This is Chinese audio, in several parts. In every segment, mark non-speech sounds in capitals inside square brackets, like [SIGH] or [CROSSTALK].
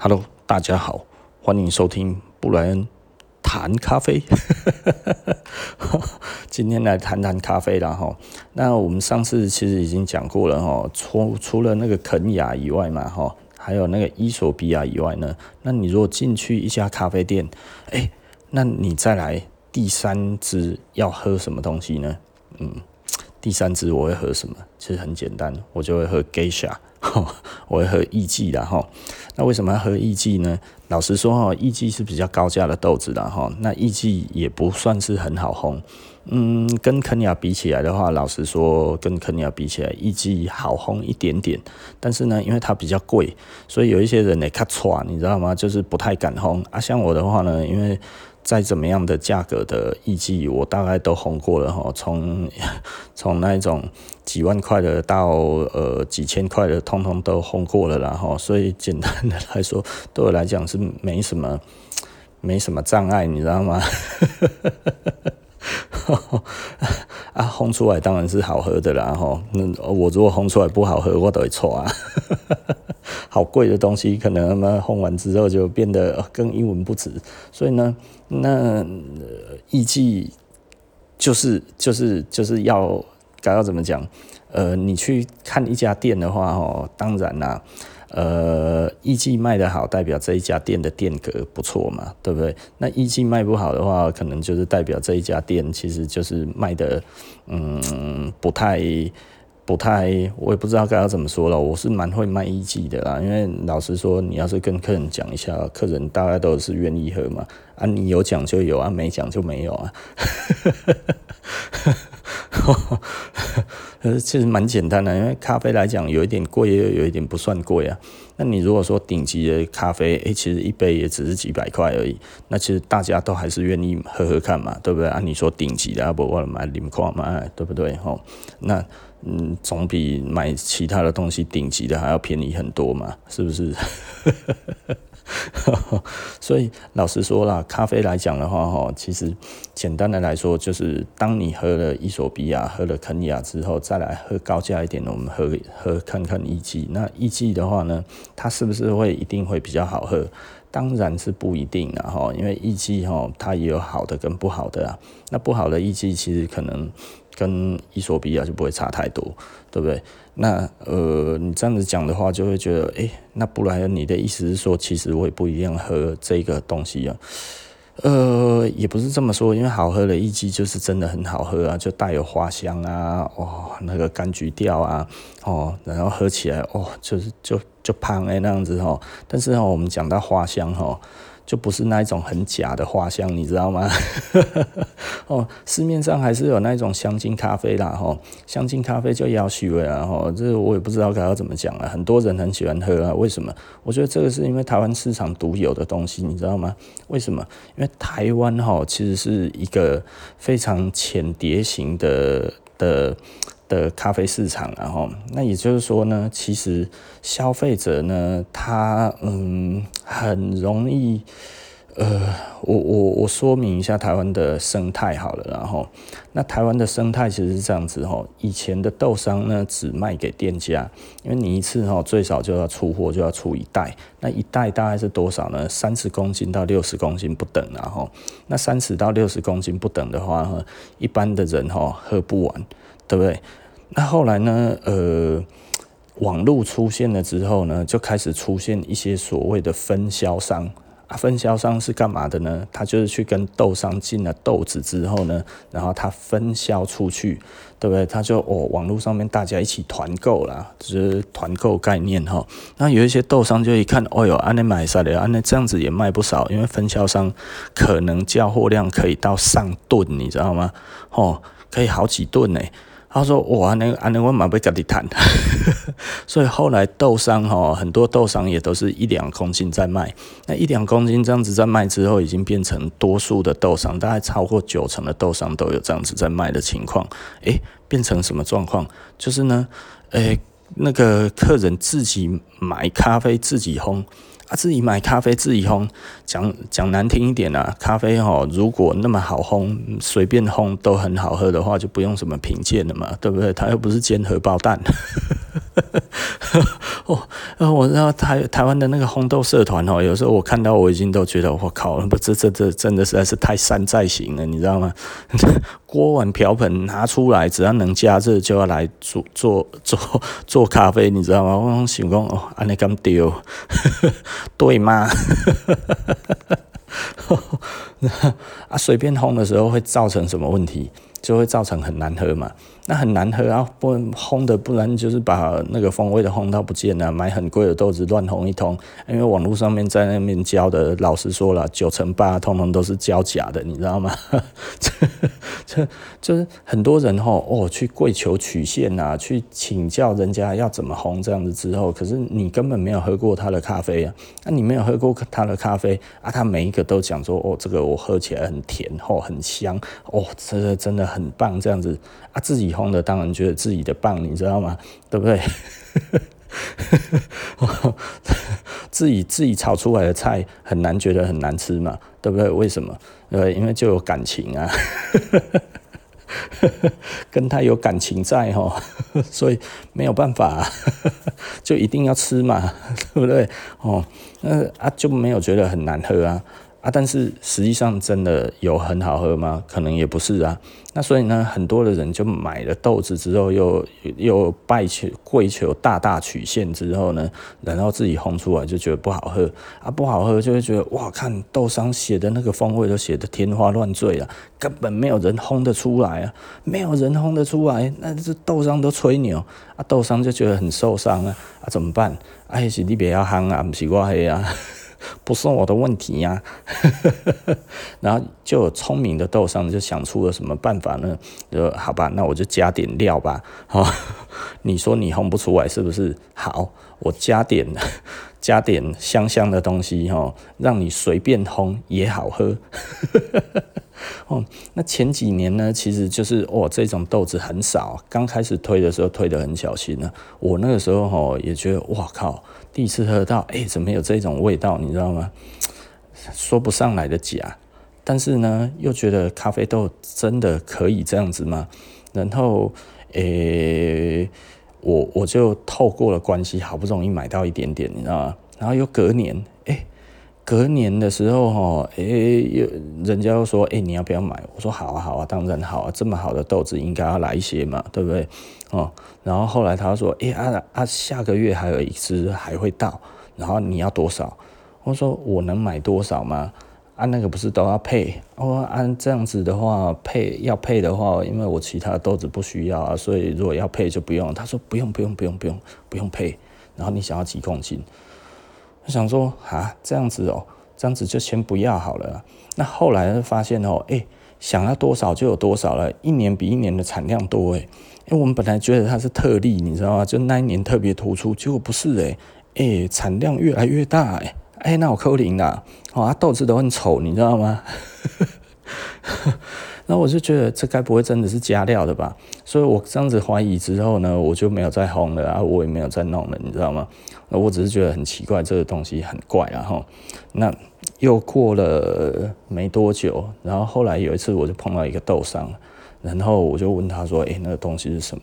Hello，大家好，欢迎收听布莱恩谈咖啡。[LAUGHS] 今天来谈谈咖啡了哈。那我们上次其实已经讲过了哈，除除了那个肯亚以外嘛哈，还有那个伊索比亚以外呢，那你如果进去一家咖啡店，哎，那你再来第三支要喝什么东西呢？嗯，第三支我会喝什么？其实很简单，我就会喝 Geisha。我会喝艺妓的哈，那为什么要喝艺妓呢？老实说哈，艺妓是比较高价的豆子的哈，那艺妓也不算是很好烘，嗯，跟肯尼亚比起来的话，老实说跟肯尼亚比起来，艺妓好烘一点点，但是呢，因为它比较贵，所以有一些人呢，卡错，你知道吗？就是不太敢烘啊。像我的话呢，因为再怎么样的价格的艺妓，我大概都烘过了哈，从 [LAUGHS] 从那种几万块的到呃几千块的，通通都烘过了啦哈。所以简单的来说，对我来讲是没什么没什么障碍，你知道吗？[LAUGHS] [LAUGHS] 啊，烘出来当然是好喝的啦吼。那我如果烘出来不好喝，我都会错啊。[LAUGHS] 好贵的东西，可能他妈烘完之后就变得更一文不值。所以呢，那艺妓就是就是就是要该要怎么讲？呃，你去看一家店的话，哦，当然啦，呃，艺妓卖得好，代表这一家店的店格不错嘛，对不对？那艺妓卖不好的话，可能就是代表这一家店其实就是卖的，嗯，不太。不太，我也不知道该要怎么说了。我是蛮会卖艺妓的啦，因为老实说，你要是跟客人讲一下，客人大概都是愿意喝嘛。啊，你有讲就有啊，没讲就没有啊。[LAUGHS] 呃其实蛮简单的，因为咖啡来讲，有一点贵，又有一点不算贵啊。那你如果说顶级的咖啡，诶、其实一杯也只是几百块而已。那其实大家都还是愿意喝喝看嘛，对不对？啊，你说顶级的，啊不，我买零块嘛，对不对？吼，那。嗯，总比买其他的东西顶级的还要便宜很多嘛，是不是？[LAUGHS] [LAUGHS] 所以老实说啦，咖啡来讲的话，哈，其实简单的来说，就是当你喝了伊索比亚、喝了肯尼亚之后，再来喝高价一点的，我们喝喝看看艺妓。那艺妓的话呢，它是不是会一定会比较好喝？当然是不一定啦，哈，因为艺妓哈，它也有好的跟不好的啊。那不好的艺妓其实可能。跟伊索比亚就不会差太多，对不对？那呃，你这样子讲的话，就会觉得，哎、欸，那布莱恩，你的意思是说，其实我也不一定喝这个东西啊？呃，也不是这么说，因为好喝的艺妓就是真的很好喝啊，就带有花香啊，哦，那个柑橘调啊，哦，然后喝起来，哦，就是就就胖哎那样子哦。但是哦，我们讲到花香哦。就不是那一种很假的花香，你知道吗？[LAUGHS] 哦，市面上还是有那种香精咖啡啦，吼，香精咖啡就要许味啊，吼，这我也不知道该要怎么讲啊。很多人很喜欢喝啊，为什么？我觉得这个是因为台湾市场独有的东西，你知道吗？为什么？因为台湾哈其实是一个非常浅碟型的的。的咖啡市场，然后那也就是说呢，其实消费者呢，他嗯很容易，呃，我我我说明一下台湾的生态好了，然后那台湾的生态其实是这样子哈，以前的豆商呢只卖给店家，因为你一次哈最少就要出货就要出一袋，那一袋大概是多少呢？三十公斤到六十公斤不等，然后那三十到六十公斤不等的话，一般的人哈喝不完。对不对？那后来呢？呃，网络出现了之后呢，就开始出现一些所谓的分销商啊。分销商是干嘛的呢？他就是去跟豆商进了豆子之后呢，然后他分销出去，对不对？他就哦，网络上面大家一起团购啦，就是团购概念哈。那有一些豆商就一看，哦哟，安尼买下来，安尼这样子也卖不少，因为分销商可能交货量可以到上吨，你知道吗？哦，可以好几吨呢。他说：“哇，那个安尼我蛮被家里谈，[LAUGHS] 所以后来豆商哈，很多豆商也都是一两公斤在卖。那一两公斤这样子在卖之后，已经变成多数的豆商，大概超过九成的豆商都有这样子在卖的情况。诶，变成什么状况？就是呢，诶，那个客人自己买咖啡自己烘。”啊，自己买咖啡自己烘，讲讲难听一点啊，咖啡哦，如果那么好烘，随便烘都很好喝的话，就不用什么品鉴了嘛，对不对？它又不是煎荷包蛋。哦，我知道台台湾的那个烘豆社团哦，有时候我看到我已经都觉得我靠，不这这这真的实在是太山寨型了，你知道吗？[LAUGHS] 锅碗瓢盆拿出来，只要能加热就要来做做做做咖啡，你知道吗？我想讲哦，安尼咁丢，[LAUGHS] 对吗？[LAUGHS] 啊，随便烘的时候会造成什么问题？就会造成很难喝嘛。那很难喝啊，不烘的，不然就是把那个风味的烘到不见了。买很贵的豆子乱烘一通，因为网络上面在那边教的，老实说了，九成八通通都是教假的，你知道吗？[LAUGHS] 这这就是很多人吼哦，去跪求曲线啊，去请教人家要怎么烘这样子之后，可是你根本没有喝过他的咖啡啊，那你没有喝过他的咖啡啊，他每一个都讲说哦，这个我喝起来很甜哦，很香哦，这个真的很棒这样子啊，自己。烘的当然觉得自己的棒，你知道吗？对不对？[LAUGHS] 自己自己炒出来的菜很难觉得很难吃嘛，对不对？为什么？对，因为就有感情啊，[LAUGHS] 跟他有感情在哦，所以没有办法，[LAUGHS] 就一定要吃嘛，对不对？哦，那啊就没有觉得很难喝啊。啊，但是实际上真的有很好喝吗？可能也不是啊。那所以呢，很多的人就买了豆子之后又，又拜求跪求大大曲线之后呢，然后自己烘出来就觉得不好喝啊，不好喝就会觉得哇，看豆商写的那个风味都写的天花乱坠啊，根本没有人烘得出来啊，没有人烘得出来，那这豆商都吹牛啊，豆商就觉得很受伤啊，啊怎么办？啊，是你不要烘啊，不是我黑啊。不是我的问题呀，[LAUGHS] 然后就聪明的豆商就想出了什么办法呢？就好吧，那我就加点料吧。好，[LAUGHS] 你说你烘不出来是不是？好，我加点 [LAUGHS] 加点香香的东西哈，让你随便烘也好喝。哦，那前几年呢，其实就是哦，这种豆子很少，刚开始推的时候推得很小心呢。我那个时候哈也觉得哇靠。第一次喝到，哎、怎么有这种味道？你知道吗？说不上来的假，但是呢，又觉得咖啡豆真的可以这样子吗？然后，诶、我我就透过了关系，好不容易买到一点点，你知道吗？然后又隔年，隔年的时候，哈，哎，又人家又说，诶、你要不要买？我说好啊，好啊，当然好啊，这么好的豆子应该要来一些嘛，对不对？哦，然后后来他说：“诶、啊啊，下个月还有一支还会到，然后你要多少？”我说：“我能买多少吗？啊，那个不是都要配？我按、啊、这样子的话，配要配的话，因为我其他豆子不需要啊，所以如果要配就不用。”他说：“不用不用不用不用不用配。”然后你想要几公斤？我想说啊，这样子哦，这样子就先不要好了。那后来发现哦，哎、想要多少就有多少了，一年比一年的产量多哎。因为我们本来觉得它是特例，你知道吗？就那一年特别突出，结果不是诶、欸，诶、产量越来越大诶、欸，哎、那我扣零啦，哦，啊，豆子都很丑，你知道吗？[LAUGHS] 然后我就觉得这该不会真的是加料的吧？所以我这样子怀疑之后呢，我就没有再烘了啊，我也没有再弄了，你知道吗？那我只是觉得很奇怪，这个东西很怪啊哈。那又过了没多久，然后后来有一次我就碰到一个豆商。然后我就问他说：“诶，那个东西是什么？”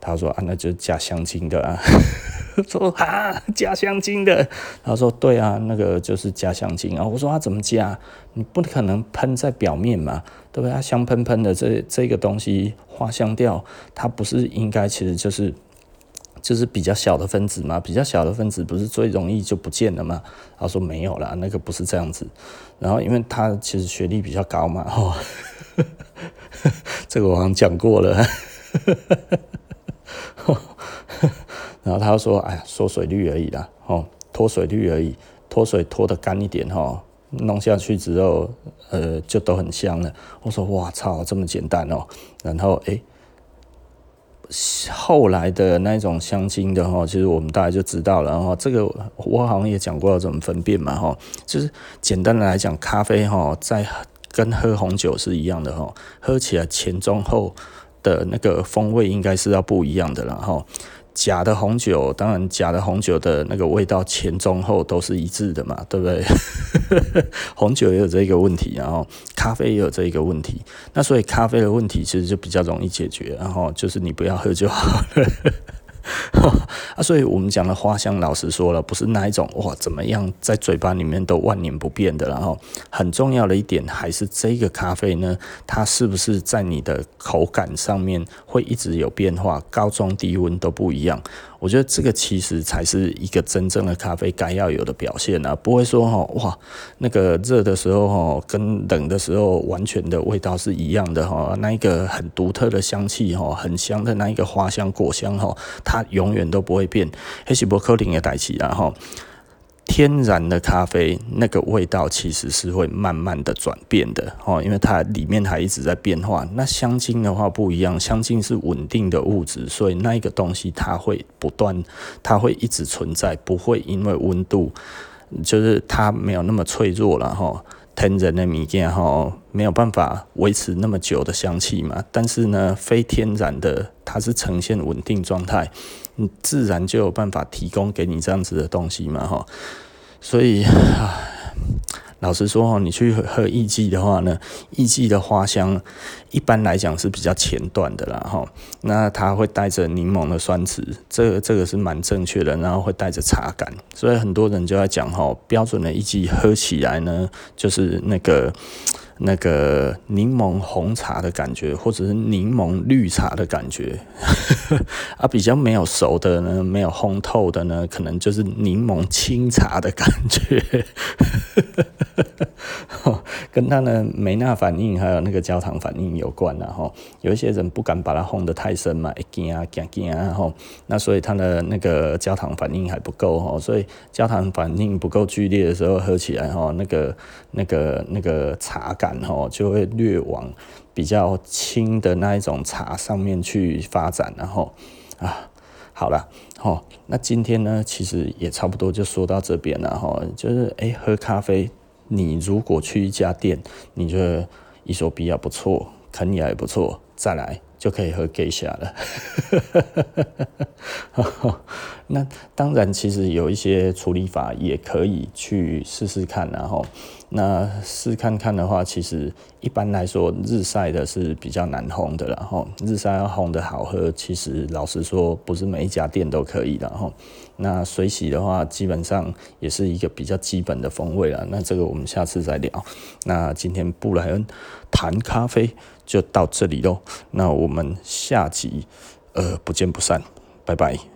他说：“啊，那就是加香精的啊。[LAUGHS] ”说：“啊，加香精的。”他说：“对啊，那个就是加香精啊。”我说：“他怎么加？你不可能喷在表面嘛，对不对？它香喷喷的这这个东西花香调，它不是应该其实就是就是比较小的分子嘛？比较小的分子不是最容易就不见了吗？”他说：“没有啦，那个不是这样子。”然后因为他其实学历比较高嘛，哦。[LAUGHS] 这个我好像讲过了，然后他说：“哎呀，缩水率而已啦，哦，脱水率而已，脱水脱得干一点哈，弄下去之后，呃，就都很香了。”我说：“哇操，这么简单哦！”然后哎，后来的那种香精的哈，其实我们大家就知道了。哈这个我好像也讲过要怎么分辨嘛，哈，就是简单的来讲，咖啡哈在。跟喝红酒是一样的哈，喝起来前中后的那个风味应该是要不一样的了哈。假的红酒，当然假的红酒的那个味道前中后都是一致的嘛，对不对？[LAUGHS] 红酒也有这个问题，然后咖啡也有这个问题，那所以咖啡的问题其实就比较容易解决，然后就是你不要喝就好了。啊，所以我们讲的花香，老实说了，不是那一种哇，怎么样在嘴巴里面都万年不变的。然后很重要的一点，还是这个咖啡呢，它是不是在你的口感上面会一直有变化，高中低温都不一样。我觉得这个其实才是一个真正的咖啡该要有的表现啊，不会说哈哇，那个热的时候哈跟冷的时候完全的味道是一样的哈，那一个很独特的香气哈，很香的那一个花香果香哈，它永远都不会变，黑西伯克林也带起然后。天然的咖啡那个味道其实是会慢慢的转变的哦，因为它里面还一直在变化。那香精的话不一样，香精是稳定的物质，所以那一个东西它会不断，它会一直存在，不会因为温度，就是它没有那么脆弱了哈。天然的物件哈没有办法维持那么久的香气嘛，但是呢，非天然的它是呈现稳定状态。你自然就有办法提供给你这样子的东西嘛，哈，所以，老实说哈，你去喝艺妓的话呢，艺妓的花香一般来讲是比较前段的啦，哈，那它会带着柠檬的酸质，这个这个是蛮正确的，然后会带着茶感，所以很多人就在讲哈，标准的艺妓喝起来呢，就是那个。那个柠檬红茶的感觉，或者是柠檬绿茶的感觉，[LAUGHS] 啊，比较没有熟的呢，没有烘透的呢，可能就是柠檬清茶的感觉，[LAUGHS] 跟他的梅纳反应还有那个焦糖反应有关然后有一些人不敢把它烘得太深嘛，会惊啊惊惊啊，然后那所以他的那个焦糖反应还不够哈，所以焦糖反应不够剧烈的时候喝起来哈，那个那个那个茶感。吼就会略往比较轻的那一种茶上面去发展，然后啊，好了，好，那今天呢，其实也差不多就说到这边了哈，就是哎、欸，喝咖啡，你如果去一家店，你觉得伊索比亚不错，肯尼亚也不错，再来。就可以喝 Geisha 了。[LAUGHS] 那当然，其实有一些处理法也可以去试试看，然后那试看看的话，其实一般来说日晒的是比较难烘的，然后日晒要烘的好喝，其实老实说不是每一家店都可以的，然后那水洗的话，基本上也是一个比较基本的风味了。那这个我们下次再聊。那今天布莱恩谈咖啡。就到这里喽，那我们下集呃不见不散，拜拜。